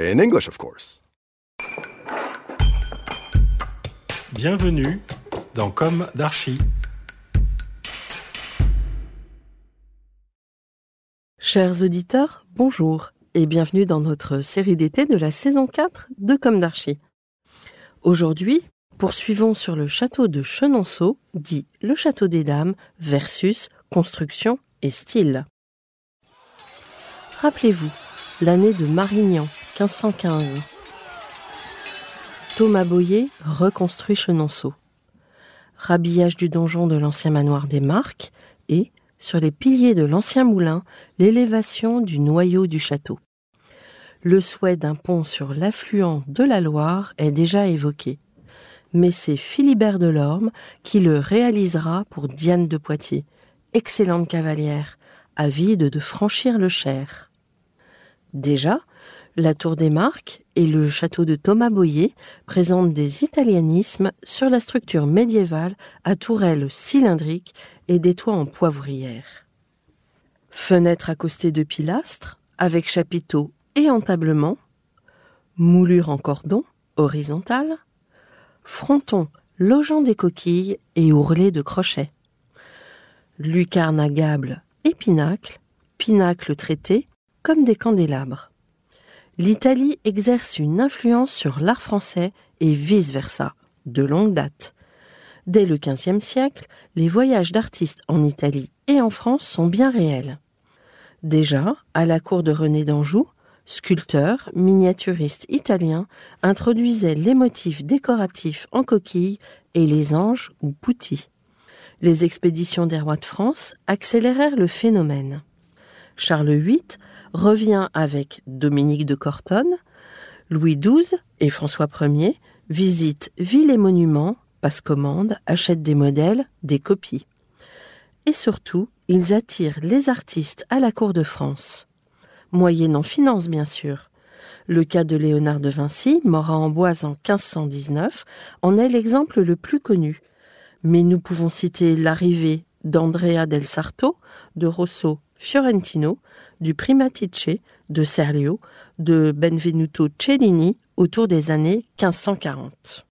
In English, of course. Bienvenue dans Comme d'Archi. Chers auditeurs, bonjour et bienvenue dans notre série d'été de la saison 4 de Comme d'Archi. Aujourd'hui, poursuivons sur le château de Chenonceau, dit le château des dames, versus construction et style. Rappelez-vous, l'année de Marignan, 1515. Thomas Boyer reconstruit Chenonceau. Rhabillage du donjon de l'ancien manoir des Marques et, sur les piliers de l'ancien moulin, l'élévation du noyau du château. Le souhait d'un pont sur l'affluent de la Loire est déjà évoqué, mais c'est Philibert Delorme qui le réalisera pour Diane de Poitiers, excellente cavalière, avide de franchir le Cher. Déjà, la tour des Marques et le château de Thomas Boyer présentent des italianismes sur la structure médiévale à tourelles cylindriques et des toits en poivrière. Fenêtres accostées de pilastres, avec chapiteaux et entablements, moulure en cordon, horizontale, fronton logeant des coquilles et ourlés de crochets, lucarne à gable et pinacle, pinacle traité comme des candélabres. L'Italie exerce une influence sur l'art français et vice-versa, de longue date. Dès le XVe siècle, les voyages d'artistes en Italie et en France sont bien réels. Déjà, à la cour de René d'Anjou, sculpteur, miniaturiste italien, introduisait les motifs décoratifs en coquille et les anges ou putti. Les expéditions des rois de France accélérèrent le phénomène. Charles VIII revient avec Dominique de Cortonne, Louis XII et François Ier visitent villes et monuments, passent commande, achètent des modèles, des copies. Et surtout, ils attirent les artistes à la cour de France. Moyennant finance, bien sûr. Le cas de Léonard de Vinci, mort à Amboise en 1519, en est l'exemple le plus connu. Mais nous pouvons citer l'arrivée d'Andrea del Sarto, de Rosso Fiorentino, du Primatice, de Serlio, de Benvenuto Cellini autour des années 1540.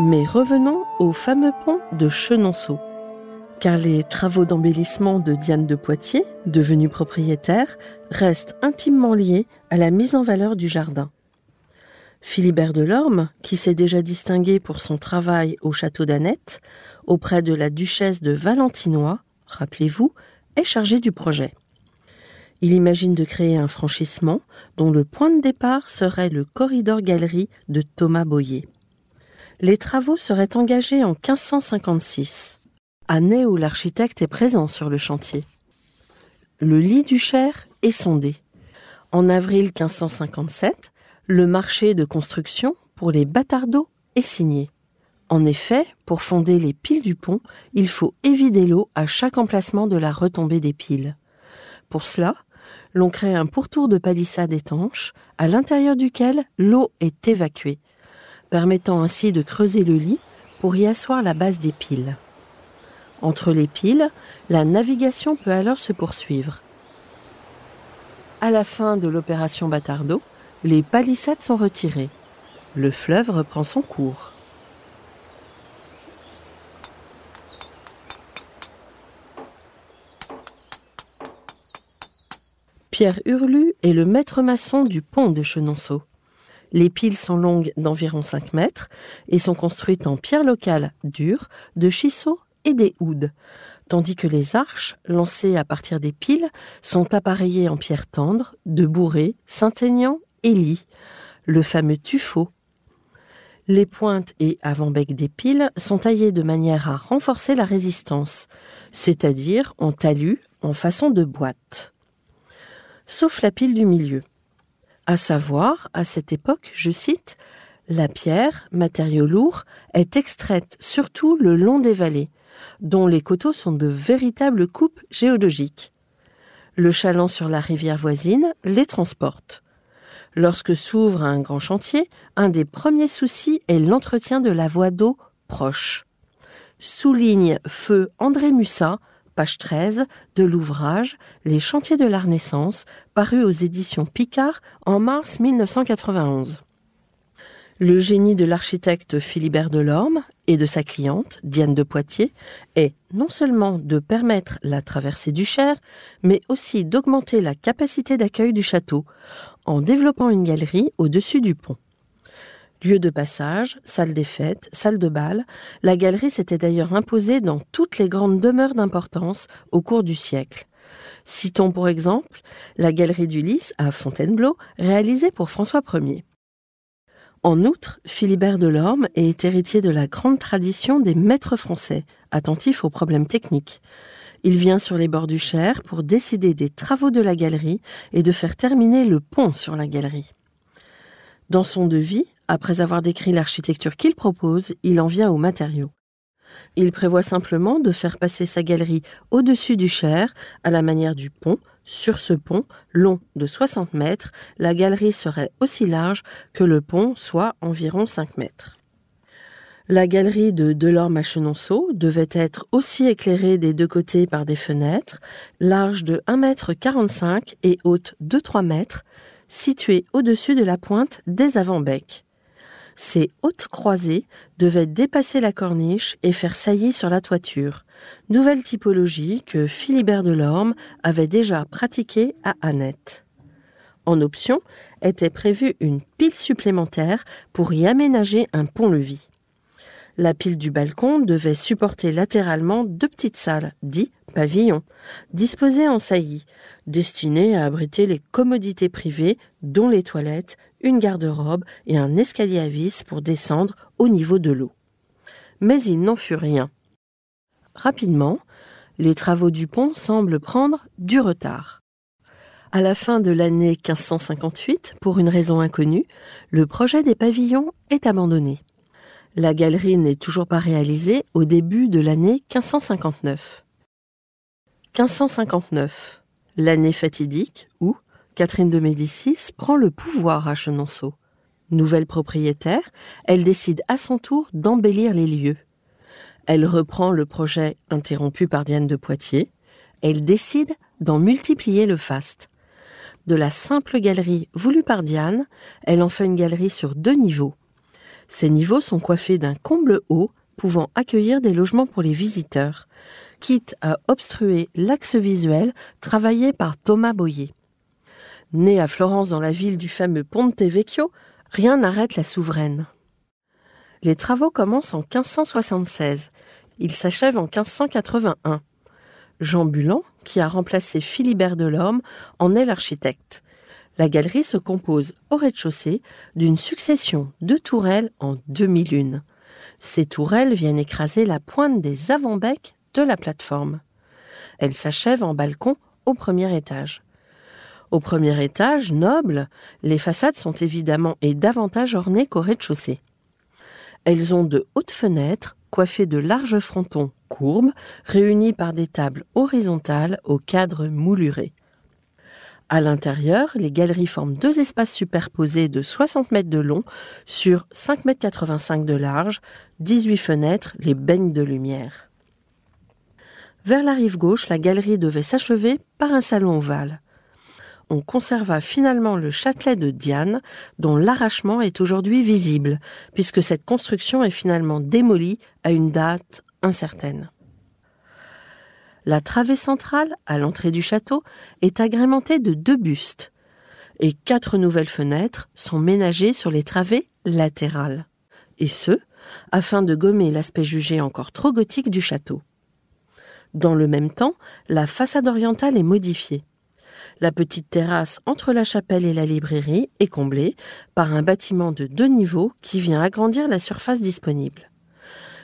Mais revenons au fameux pont de Chenonceau, car les travaux d'embellissement de Diane de Poitiers, devenue propriétaire, restent intimement liés à la mise en valeur du jardin. Philibert Delorme, qui s'est déjà distingué pour son travail au château d'Annette, auprès de la duchesse de Valentinois, rappelez-vous, est chargé du projet. Il imagine de créer un franchissement dont le point de départ serait le corridor-galerie de Thomas Boyer. Les travaux seraient engagés en 1556, année où l'architecte est présent sur le chantier. Le lit du Cher est sondé. En avril 1557, le marché de construction pour les bâtardeaux est signé. En effet, pour fonder les piles du pont, il faut évider l'eau à chaque emplacement de la retombée des piles. Pour cela, l'on crée un pourtour de palissade étanche, à l'intérieur duquel l'eau est évacuée, permettant ainsi de creuser le lit pour y asseoir la base des piles. Entre les piles, la navigation peut alors se poursuivre. À la fin de l'opération Bâtardot, les palissades sont retirées. Le fleuve reprend son cours. Pierre Hurlu est le maître maçon du pont de Chenonceau. Les piles sont longues d'environ 5 mètres et sont construites en pierre locale dure, de chisseaux et des houdes, tandis que les arches, lancées à partir des piles, sont appareillées en pierre tendre, de bourré, Saint-Aignan le fameux tuffeau. Les pointes et avant-bec des piles sont taillées de manière à renforcer la résistance, c'est-à-dire en talus en façon de boîte. Sauf la pile du milieu. À savoir, à cette époque, je cite, la pierre, matériau lourd, est extraite surtout le long des vallées, dont les coteaux sont de véritables coupes géologiques. Le chaland sur la rivière voisine les transporte. Lorsque s'ouvre un grand chantier, un des premiers soucis est l'entretien de la voie d'eau proche. Souligne feu André Mussat, page 13, de l'ouvrage Les chantiers de la Renaissance, paru aux éditions Picard en mars 1991. Le génie de l'architecte Philibert Delorme et de sa cliente, Diane de Poitiers, est non seulement de permettre la traversée du Cher, mais aussi d'augmenter la capacité d'accueil du château, en développant une galerie au-dessus du pont. Lieu de passage, salle des fêtes, salle de bal, la galerie s'était d'ailleurs imposée dans toutes les grandes demeures d'importance au cours du siècle. Citons pour exemple la galerie du Lys à Fontainebleau, réalisée pour François Ier. En outre, Philibert Delorme est héritier de la grande tradition des maîtres français, attentifs aux problèmes techniques. Il vient sur les bords du Cher pour décider des travaux de la galerie et de faire terminer le pont sur la galerie. Dans son devis, après avoir décrit l'architecture qu'il propose, il en vient aux matériaux. Il prévoit simplement de faire passer sa galerie au-dessus du Cher, à la manière du pont, sur ce pont, long de 60 mètres, la galerie serait aussi large que le pont, soit environ 5 mètres. La galerie de Delorme à Chenonceau devait être aussi éclairée des deux côtés par des fenêtres, larges de 1 mètre 45 et hautes de 3 mètres, situées au-dessus de la pointe des avant-becs. Ces hautes croisées devaient dépasser la corniche et faire saillie sur la toiture, nouvelle typologie que Philibert Delorme avait déjà pratiquée à Annette. En option était prévue une pile supplémentaire pour y aménager un pont-levis. La pile du balcon devait supporter latéralement deux petites salles, dites pavillons, disposées en saillie, destinées à abriter les commodités privées, dont les toilettes, une garde-robe et un escalier à vis pour descendre au niveau de l'eau. Mais il n'en fut rien. Rapidement, les travaux du pont semblent prendre du retard. À la fin de l'année 1558, pour une raison inconnue, le projet des pavillons est abandonné. La galerie n'est toujours pas réalisée au début de l'année 1559. 1559, l'année fatidique où Catherine de Médicis prend le pouvoir à Chenonceau. Nouvelle propriétaire, elle décide à son tour d'embellir les lieux. Elle reprend le projet interrompu par Diane de Poitiers. Elle décide d'en multiplier le faste. De la simple galerie voulue par Diane, elle en fait une galerie sur deux niveaux. Ces niveaux sont coiffés d'un comble haut pouvant accueillir des logements pour les visiteurs, quitte à obstruer l'axe visuel travaillé par Thomas Boyer. Né à Florence dans la ville du fameux Ponte Vecchio, rien n'arrête la souveraine. Les travaux commencent en 1576. Ils s'achèvent en 1581. Jean Bulan, qui a remplacé Philibert Delorme, en est l'architecte. La galerie se compose au rez-de-chaussée d'une succession de tourelles en demi-lune. Ces tourelles viennent écraser la pointe des avant-becs de la plateforme. Elle s'achève en balcon au premier étage. Au premier étage, noble, les façades sont évidemment et davantage ornées qu'au rez-de-chaussée. Elles ont de hautes fenêtres coiffées de larges frontons courbes, réunis par des tables horizontales au cadre mouluré. À l'intérieur, les galeries forment deux espaces superposés de 60 mètres de long sur 5 mètres 85 de large, 18 fenêtres les baignent de lumière. Vers la rive gauche, la galerie devait s'achever par un salon ovale on conserva finalement le châtelet de Diane, dont l'arrachement est aujourd'hui visible, puisque cette construction est finalement démolie à une date incertaine. La travée centrale, à l'entrée du château, est agrémentée de deux bustes et quatre nouvelles fenêtres sont ménagées sur les travées latérales. Et ce, afin de gommer l'aspect jugé encore trop gothique du château. Dans le même temps, la façade orientale est modifiée. La petite terrasse entre la chapelle et la librairie est comblée par un bâtiment de deux niveaux qui vient agrandir la surface disponible.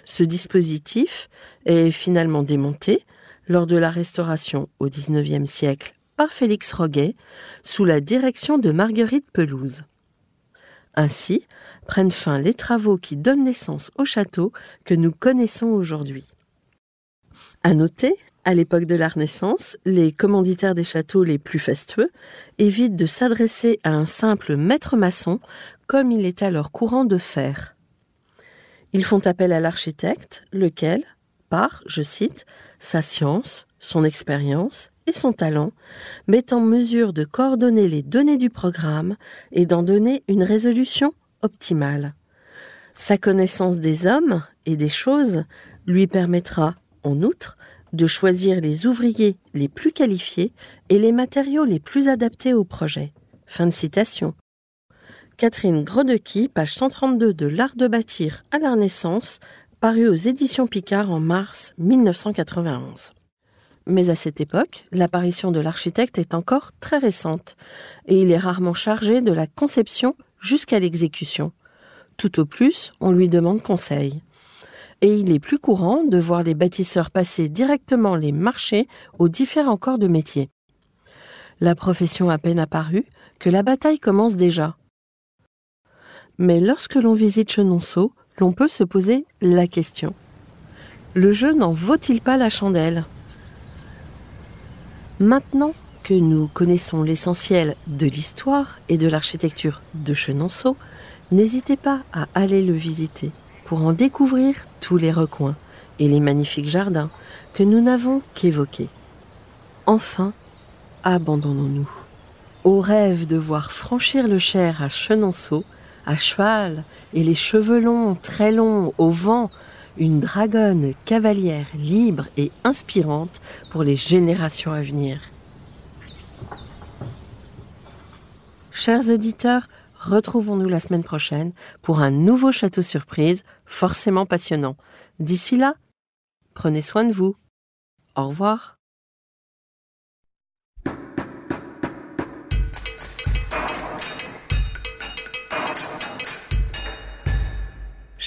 Ce dispositif est finalement démonté lors de la restauration au XIXe siècle par Félix Roguet sous la direction de Marguerite Pelouse. Ainsi prennent fin les travaux qui donnent naissance au château que nous connaissons aujourd'hui. À noter, à l'époque de la Renaissance, les commanditaires des châteaux les plus fastueux évitent de s'adresser à un simple maître maçon comme il est alors courant de faire. Ils font appel à l'architecte, lequel, par, je cite, sa science, son expérience et son talent, met en mesure de coordonner les données du programme et d'en donner une résolution optimale. Sa connaissance des hommes et des choses lui permettra, en outre, de choisir les ouvriers les plus qualifiés et les matériaux les plus adaptés au projet. Fin de citation. Catherine Grodecky, page 132 de L'Art de bâtir à la Renaissance, paru aux éditions Picard en mars 1991. Mais à cette époque, l'apparition de l'architecte est encore très récente, et il est rarement chargé de la conception jusqu'à l'exécution. Tout au plus, on lui demande conseil. Et il est plus courant de voir les bâtisseurs passer directement les marchés aux différents corps de métier. La profession a peine apparue que la bataille commence déjà. Mais lorsque l'on visite Chenonceau, l'on peut se poser la question. Le jeu n'en vaut-il pas la chandelle? Maintenant que nous connaissons l'essentiel de l'histoire et de l'architecture de Chenonceau, n'hésitez pas à aller le visiter pour en découvrir tous les recoins et les magnifiques jardins que nous n'avons qu'évoqués. Enfin, abandonnons-nous au rêve de voir franchir le Cher à Chenonceau à cheval et les cheveux longs, très longs, au vent, une dragonne cavalière libre et inspirante pour les générations à venir. Chers auditeurs, retrouvons-nous la semaine prochaine pour un nouveau château surprise forcément passionnant. D'ici là, prenez soin de vous. Au revoir.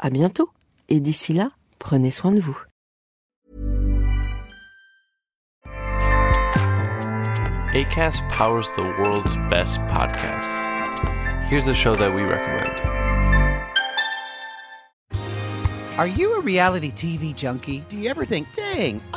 À bientôt et d'ici là, prenez soin de vous. ACAST powers the world's best podcasts. Here's a show that we recommend. Are you a reality TV junkie? Do you ever think, dang,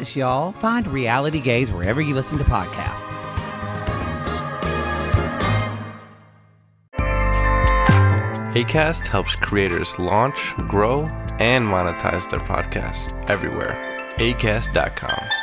us, y'all. Find Reality Gaze wherever you listen to podcasts. ACAST helps creators launch, grow, and monetize their podcasts everywhere. ACAST.com.